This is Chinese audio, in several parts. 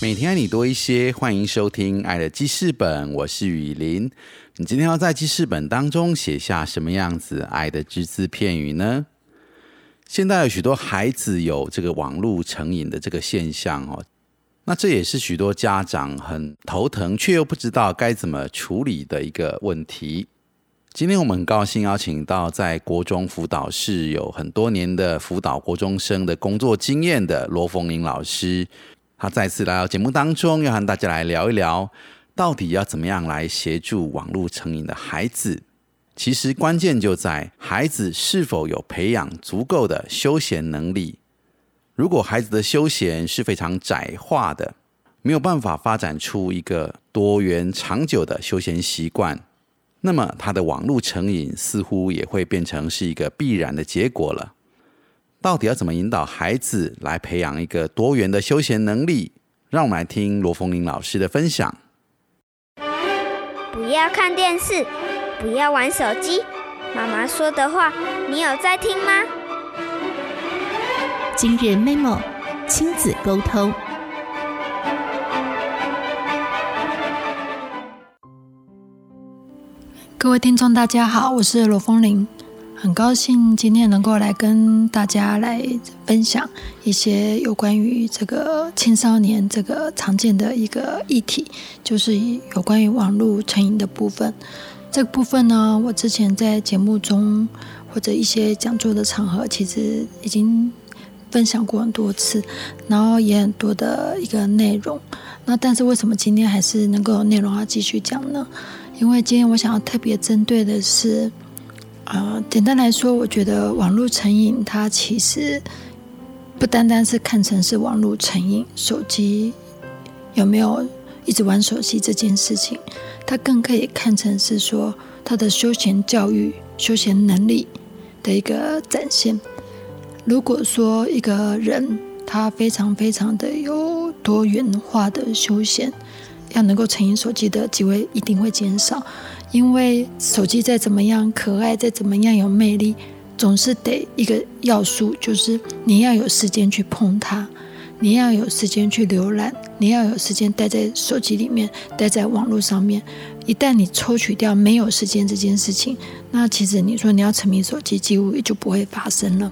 每天爱你多一些，欢迎收听《爱的记事本》，我是雨林。你今天要在记事本当中写下什么样子爱的只字片语呢？现在有许多孩子有这个网络成瘾的这个现象哦，那这也是许多家长很头疼却又不知道该怎么处理的一个问题。今天我们很高兴邀请到在国中辅导室有很多年的辅导国中生的工作经验的罗凤玲老师。他再次来到节目当中，要和大家来聊一聊，到底要怎么样来协助网络成瘾的孩子。其实关键就在孩子是否有培养足够的休闲能力。如果孩子的休闲是非常窄化的，没有办法发展出一个多元长久的休闲习惯，那么他的网络成瘾似乎也会变成是一个必然的结果了。到底要怎么引导孩子来培养一个多元的休闲能力？让我们来听罗凤玲老师的分享。不要看电视，不要玩手机。妈妈说的话，你有在听吗？今日 memo 亲子沟通。各位听众，大家好，我是罗凤玲。很高兴今天能够来跟大家来分享一些有关于这个青少年这个常见的一个议题，就是有关于网络成瘾的部分。这个部分呢，我之前在节目中或者一些讲座的场合，其实已经分享过很多次，然后也很多的一个内容。那但是为什么今天还是能够有内容要继续讲呢？因为今天我想要特别针对的是。啊，简单来说，我觉得网络成瘾，它其实不单单是看成是网络成瘾，手机有没有一直玩手机这件事情，它更可以看成是说他的休闲教育、休闲能力的一个展现。如果说一个人他非常非常的有多元化的休闲，要能够成瘾手机的机会一定会减少。因为手机再怎么样可爱，再怎么样有魅力，总是得一个要素，就是你要有时间去碰它，你要有时间去浏览，你要有时间待在手机里面，待在网络上面。一旦你抽取掉没有时间这件事情，那其实你说你要沉迷手机，几乎也就不会发生了。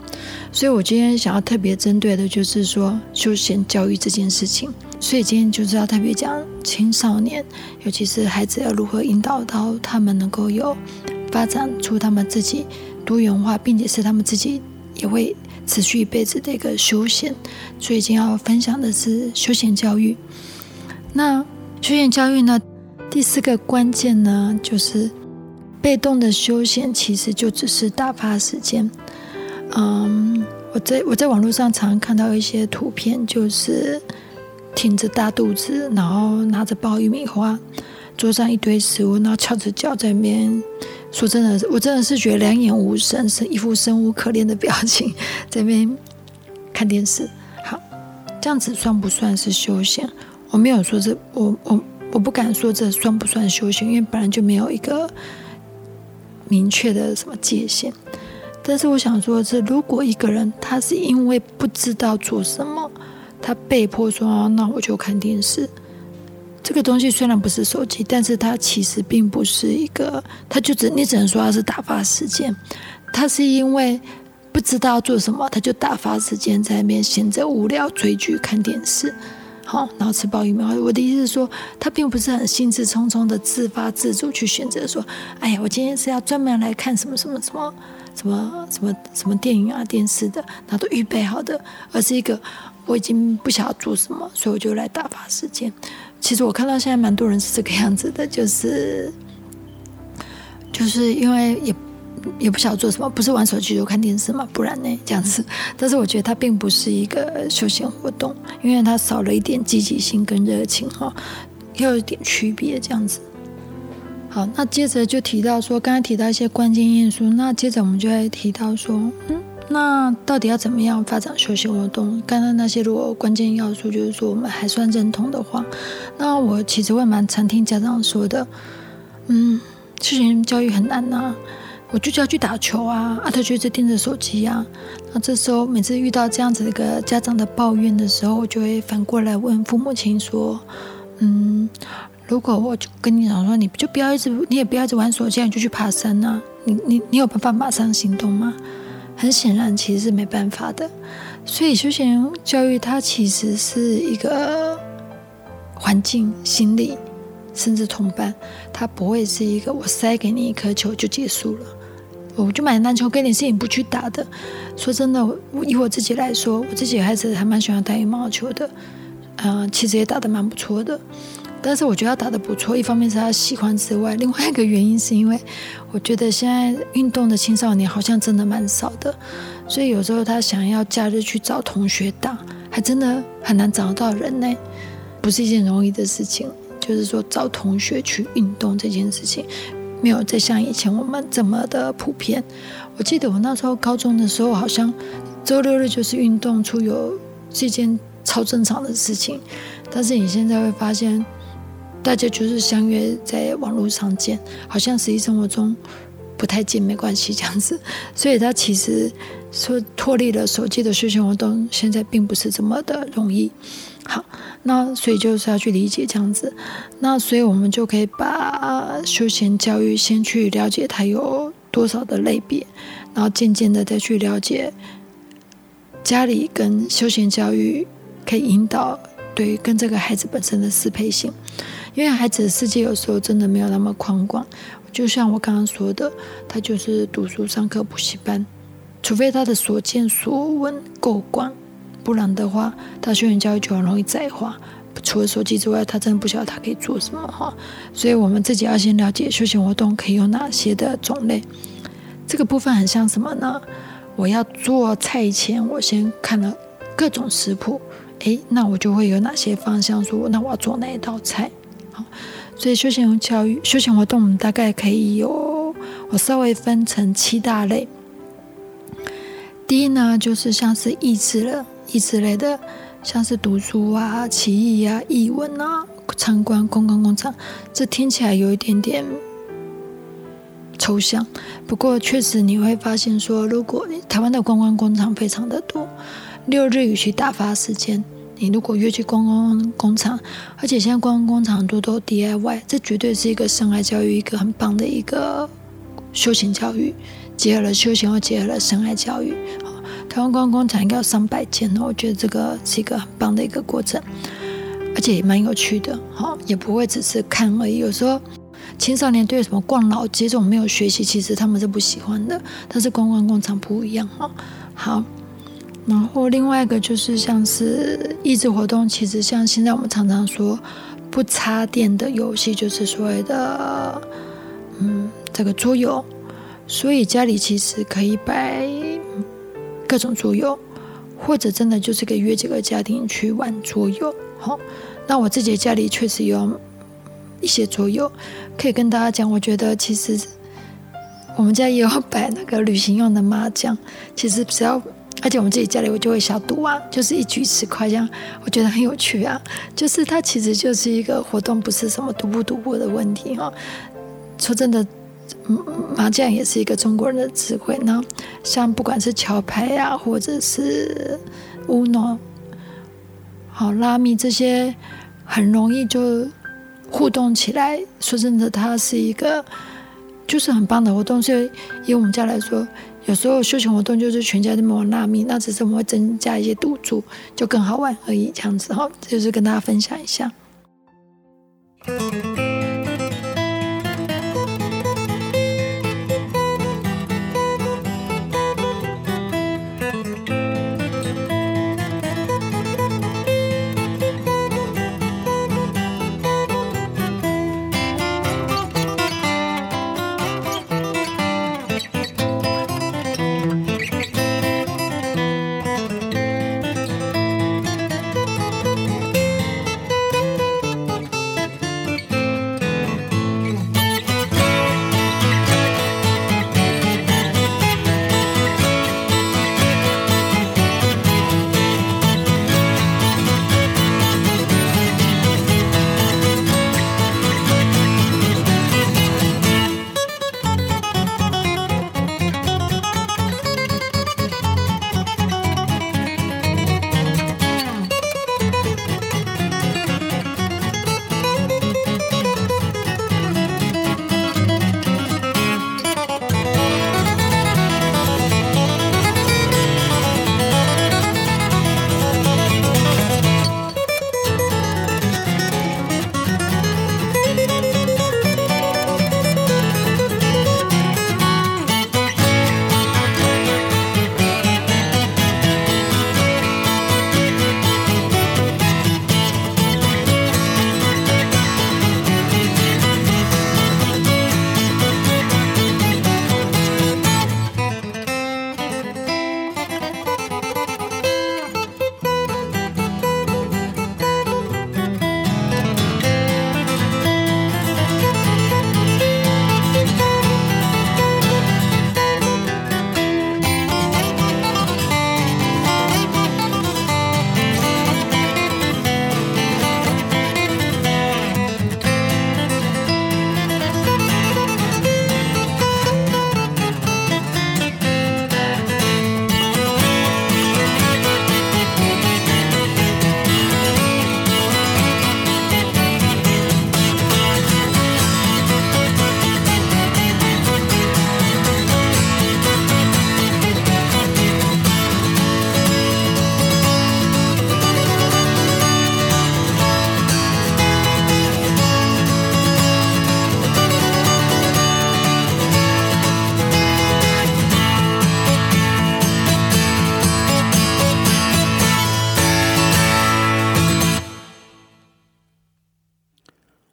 所以我今天想要特别针对的就是说休闲教育这件事情。所以今天就是要特别讲青少年，尤其是孩子要如何引导到他们能够有发展出他们自己多元化，并且是他们自己也会持续一辈子的一个休闲。所以今天要分享的是休闲教育。那休闲教育呢，第四个关键呢，就是被动的休闲其实就只是打发时间。嗯，我在我在网络上常看到一些图片，就是。挺着大肚子，然后拿着爆玉米花，桌上一堆食物，然后翘着脚在那边。说真的，我真的是觉得两眼无神，是一副生无可恋的表情，在那边看电视。好，这样子算不算是休闲？我没有说这，我我我不敢说这算不算休闲，因为本来就没有一个明确的什么界限。但是我想说的是，如果一个人他是因为不知道做什么。他被迫说：“那我就看电视。”这个东西虽然不是手机，但是它其实并不是一个，他就只你只能说它是打发时间。他是因为不知道做什么，他就打发时间在那边闲着无聊追剧看电视，好，然后吃鲍鱼苗。我的意思是说，他并不是很兴致冲冲的自发自主去选择说：“哎呀，我今天是要专门来看什么什么什么什么什么什么电影啊电视的，那都预备好的，而是一个。”我已经不晓得做什么，所以我就来打发时间。其实我看到现在蛮多人是这个样子的，就是就是因为也也不晓得做什么，不是玩手机就看电视嘛，不然呢这样子。但是我觉得它并不是一个休闲活动，因为它少了一点积极性跟热情哈，要有点区别这样子。好，那接着就提到说，刚才提到一些关键因素，那接着我们就会提到说，嗯，那到底要怎么样发展休闲活动？刚刚那些如果关键要素，就是说我们还算认同的话，那我其实会蛮常听家长说的，嗯，休闲教育很难呐，我就叫去打球啊，啊，他就一直盯着手机啊。那这时候每次遇到这样子一个家长的抱怨的时候，我就会反过来问父母亲说，嗯。如果我就跟你讲说，你就不要一直，你也不要一直玩手机，你就去爬山啊！你你你有办法马上行动吗？很显然，其实是没办法的。所以休闲教育它其实是一个环境、心理，甚至同伴，它不会是一个我塞给你一颗球就结束了。我就买篮球给你，是你不去打的。说真的，我以我自己来说，我自己孩子还蛮喜欢打羽毛球的，嗯，其实也打得蛮不错的。但是我觉得他打得不错，一方面是他喜欢之外，另外一个原因是因为我觉得现在运动的青少年好像真的蛮少的，所以有时候他想要假日去找同学打，还真的很难找到人呢，不是一件容易的事情。就是说找同学去运动这件事情，没有再像以前我们这么的普遍。我记得我那时候高中的时候，好像周六日就是运动出游是一件超正常的事情，但是你现在会发现。大家就是相约在网络上见，好像实际生活中不太见，没关系这样子。所以他其实说脱离了手机的休闲活动，现在并不是这么的容易。好，那所以就是要去理解这样子。那所以我们就可以把休闲教育先去了解它有多少的类别，然后渐渐的再去了解家里跟休闲教育可以引导对跟这个孩子本身的适配性。因为孩子的世界有时候真的没有那么宽广，就像我刚刚说的，他就是读书、上课、补习班，除非他的所见所闻够广，不然的话，他休闲教育就很容易窄化。除了手机之外，他真的不晓得他可以做什么哈。所以我们自己要先了解休闲活动可以有哪些的种类。这个部分很像什么呢？我要做菜前，我先看了各种食谱，诶，那我就会有哪些方向说，那我要做哪一道菜。所以休闲教育、休闲活动，我们大概可以有，我稍微分成七大类。第一呢，就是像是益智了、益智类的，像是读书啊、奇艺啊、译文啊、参观观光工厂，这听起来有一点点抽象。不过确实你会发现说，如果台湾的观光工厂非常的多，六日与其打发时间。你如果约去观光工厂，而且现在观光工厂很多都 DIY，这绝对是一个生涯教育一个很棒的一个休闲教育，结合了休闲又结合了生涯教育。台湾观光工厂应该有上百间哦，我觉得这个是一个很棒的一个过程，而且也蛮有趣的，哈，也不会只是看而已。有时候青少年对什么逛老街这种没有学习，其实他们是不喜欢的，但是观光工厂不一样，哈，好。然后另外一个就是像是益智活动，其实像现在我们常常说不插电的游戏，就是所谓的嗯这个桌游。所以家里其实可以摆各种桌游，或者真的就是可以约几个家庭去玩桌游。好，那我自己家里确实有一些桌游，可以跟大家讲。我觉得其实我们家也有摆那个旅行用的麻将，其实只要。而且我们自己家里我就会小赌啊，就是一局十块这样，我觉得很有趣啊。就是它其实就是一个活动，不是什么赌不赌博的问题哈。说真的，麻将也是一个中国人的智慧。那像不管是桥牌呀，或者是乌诺、好拉米这些，很容易就互动起来。说真的，它是一个就是很棒的活动。所以以我们家来说。有时候休闲活动就是全家都玩纳米，那只是我们会增加一些赌注，就更好玩而已。这样子哈，就是跟大家分享一下。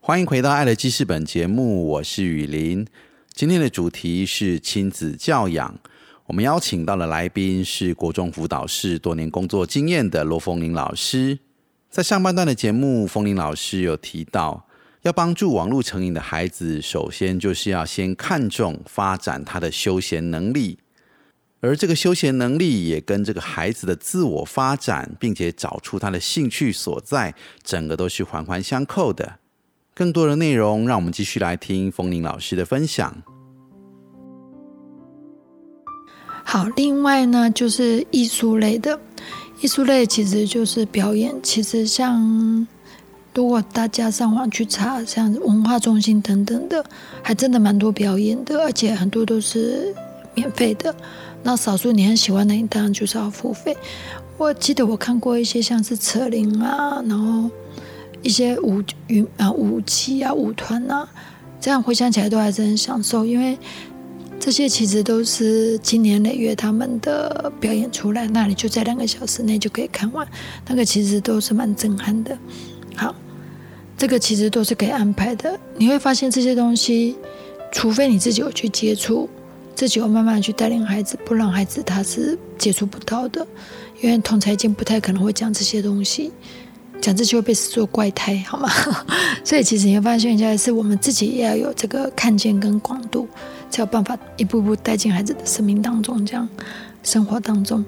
欢迎回到《爱的记事本》节目，我是雨林。今天的主题是亲子教养。我们邀请到的来宾是国中辅导室多年工作经验的罗凤玲老师。在上半段的节目，凤玲老师有提到，要帮助网络成瘾的孩子，首先就是要先看重发展他的休闲能力，而这个休闲能力也跟这个孩子的自我发展，并且找出他的兴趣所在，整个都是环环相扣的。更多的内容，让我们继续来听风铃老师的分享。好，另外呢，就是艺术类的，艺术类其实就是表演。其实像如果大家上网去查，像文化中心等等的，还真的蛮多表演的，而且很多都是免费的。那少数你很喜欢的，你当然就是要付费。我记得我看过一些像是扯铃啊，然后。一些舞舞啊舞旗啊舞团啊，这样回想起来都还是很享受，因为这些其实都是经年累月他们的表演出来，那你就在两个小时内就可以看完，那个其实都是蛮震撼的。好，这个其实都是可以安排的。你会发现这些东西，除非你自己有去接触，自己有慢慢去带领孩子，不让孩子他是接触不到的，因为同才间不太可能会讲这些东西。讲这些会被视作怪胎，好吗？所以其实你会发现，现在是我们自己也要有这个看见跟广度，才有办法一步步带进孩子的生命当中，这样生活当中。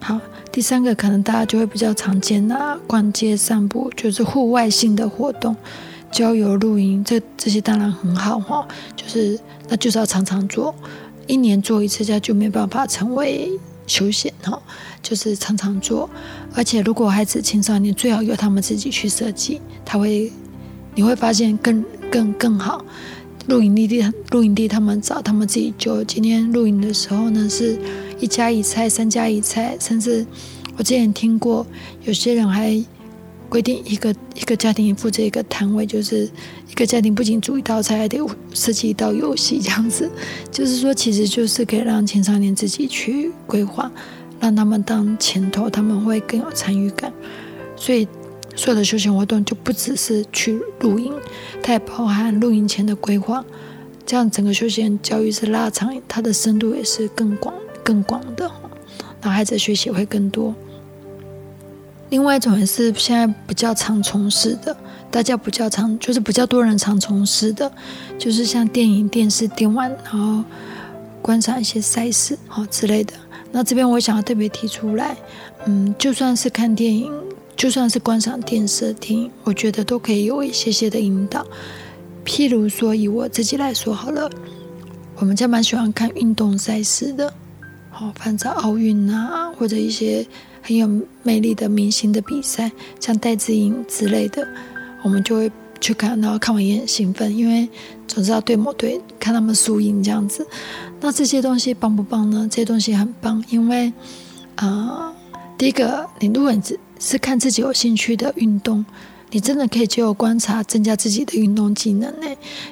好，第三个可能大家就会比较常见啊，逛街、散步，就是户外性的活动，郊游、露营，这这些当然很好哈，就是那就是要常常做，一年做一次，这样就没办法成为休闲哈。就是常常做，而且如果孩子青少年最好由他们自己去设计，他会你会发现更更更好。露营地地露营地他们找他们自己就今天露营的时候呢，是一家一菜，三家一菜，甚至我之前听过有些人还规定一个一个家庭负责一个摊位，就是一个家庭不仅煮一道菜，还得设计一道游戏这样子。就是说，其实就是可以让青少年自己去规划。让他们当前头，他们会更有参与感。所以，所有的休闲活动就不只是去露营，它也包含露营前的规划。这样整个休闲教育是拉长，它的深度也是更广、更广的。那孩子学习会更多。另外一种也是现在比较常从事的，大家比较常就是比较多人常从事的，就是像电影、电视、电玩，然后观赏一些赛事好之类的。那这边我想要特别提出来，嗯，就算是看电影，就算是观赏电视听，我觉得都可以有一些些的引导。譬如说，以我自己来说好了，我们家蛮喜欢看运动赛事的，好，反正奥运啊，或者一些很有魅力的明星的比赛，像戴资颖之类的，我们就会去看，然后看完也很兴奋，因为总是要对某队看他们输赢这样子。那这些东西棒不棒呢？这些东西很棒，因为，啊，第一个，你如果你是看自己有兴趣的运动，你真的可以借由观察增加自己的运动技能呢。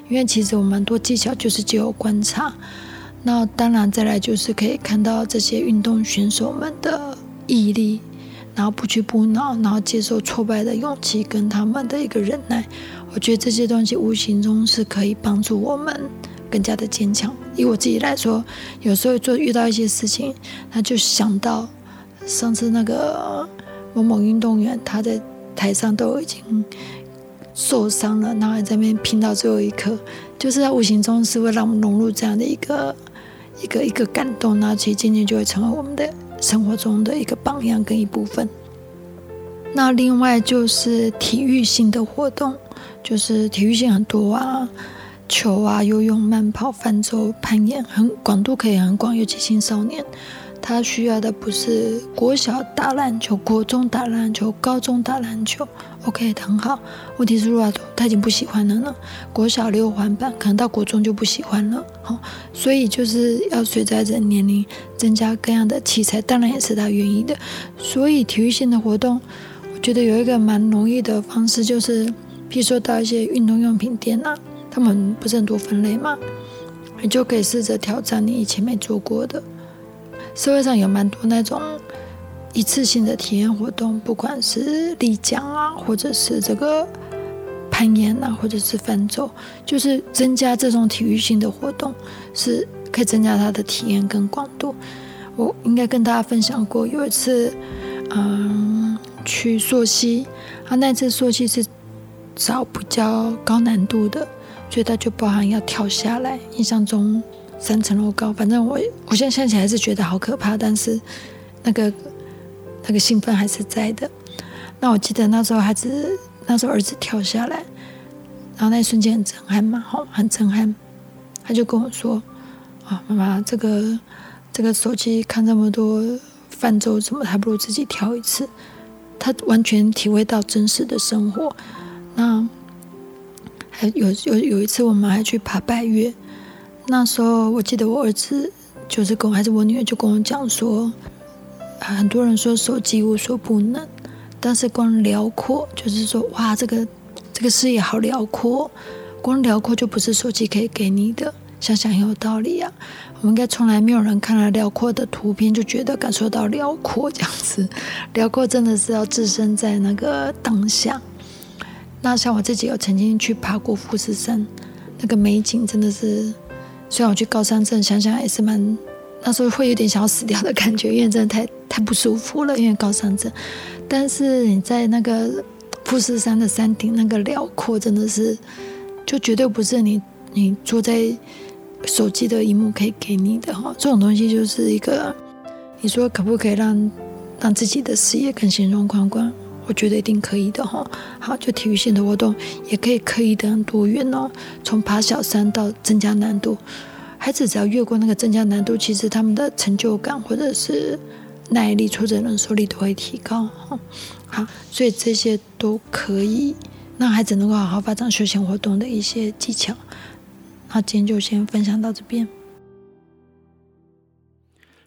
因为其实我蛮多技巧就是借由观察。那当然，再来就是可以看到这些运动选手们的毅力，然后不屈不挠，然后接受挫败的勇气跟他们的一个忍耐。我觉得这些东西无形中是可以帮助我们。更加的坚强。以我自己来说，有时候做遇到一些事情，他就想到上次那个某某运动员，他在台上都已经受伤了，然后在那边拼到最后一刻，就是在无形中是会让我们融入这样的一个一个一个感动，那其实渐渐就会成为我们的生活中的一个榜样跟一部分。那另外就是体育性的活动，就是体育性很多啊。球啊，游泳、慢跑、泛舟、攀岩，很广度可以很广。尤其青少年，他需要的不是国小打篮球、国中打篮球、高中打篮球，OK，很好。问题是，如果他已经不喜欢了呢？国小六环板，可能到国中就不喜欢了。好，所以就是要随着人年龄增加各样的器材，当然也是他愿意的。所以体育性的活动，我觉得有一个蛮容易的方式，就是譬如说到一些运动用品店啊。他们不是很多分类吗？你就可以试着挑战你以前没做过的。社会上有蛮多那种一次性的体验活动，不管是立桨啊，或者是这个攀岩啊，或者是泛舟，就是增加这种体育性的活动，是可以增加他的体验跟广度。我应该跟大家分享过，有一次，嗯，去溯溪，啊那次溯溪是找比较高难度的，所以他就包含要跳下来，印象中三层楼高，反正我我现在想起来是觉得好可怕，但是那个那个兴奋还是在的。那我记得那时候孩子，那时候儿子跳下来，然后那一瞬间很震撼嘛，好，很震撼，他就跟我说：“啊，妈妈，这个。”这个手机看这么多泛舟，怎么还不如自己跳一次？他完全体会到真实的生活。那还有有有一次，我们还去爬拜月。那时候我记得我儿子就是跟我还是我女儿就跟我讲说，很多人说手机无所不能，但是光辽阔就是说哇，这个这个视野好辽阔，光辽阔就不是手机可以给你的。想想很有道理啊！我们应该从来没有人看了辽阔的图片就觉得感受到辽阔这样子。辽阔真的是要置身在那个当下。那像我自己有曾经去爬过富士山，那个美景真的是，虽然我去高山镇想想也是蛮，那时候会有点想要死掉的感觉，因为真的太太不舒服了，因为高山镇。但是你在那个富士山的山顶，那个辽阔真的是，就绝对不是你你坐在。手机的荧幕可以给你的哈，这种东西就是一个，你说可不可以让让自己的视野更形容宽广？我觉得一定可以的哈。好，就体育性的活动也可以刻意的很多元哦，从爬小山到增加难度，孩子只要越过那个增加难度，其实他们的成就感或者是耐力、挫折忍受力都会提高哈。好，所以这些都可以让孩子能够好好发展休闲活动的一些技巧。那今天就先分享到这边。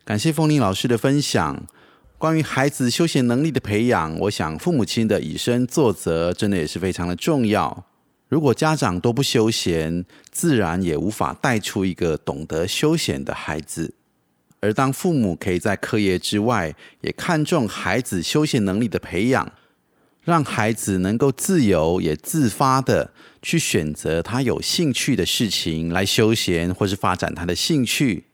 感谢风铃老师的分享。关于孩子休闲能力的培养，我想父母亲的以身作则，真的也是非常的重要。如果家长都不休闲，自然也无法带出一个懂得休闲的孩子。而当父母可以在课业之外，也看重孩子休闲能力的培养。让孩子能够自由也自发的去选择他有兴趣的事情来休闲，或是发展他的兴趣，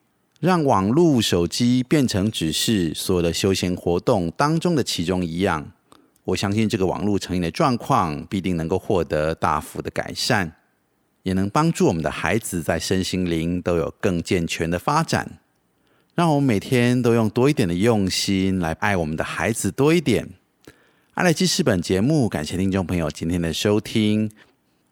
让网络手机变成只是所有的休闲活动当中的其中一样。我相信这个网络成瘾的状况必定能够获得大幅的改善，也能帮助我们的孩子在身心灵都有更健全的发展。让我们每天都用多一点的用心来爱我们的孩子多一点。阿莱基视本节目，感谢听众朋友今天的收听。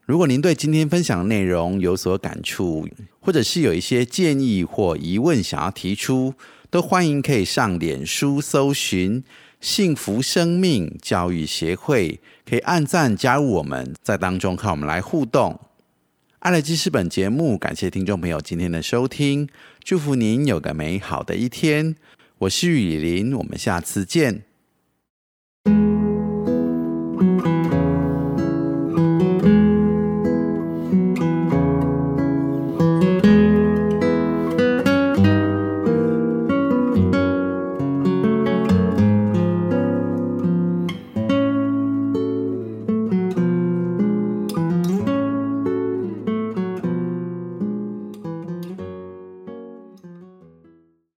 如果您对今天分享的内容有所感触，或者是有一些建议或疑问想要提出，都欢迎可以上脸书搜寻“幸福生命教育协会”，可以按赞加入我们，在当中和我们来互动。阿莱基是本节目，感谢听众朋友今天的收听，祝福您有个美好的一天。我是雨林，我们下次见。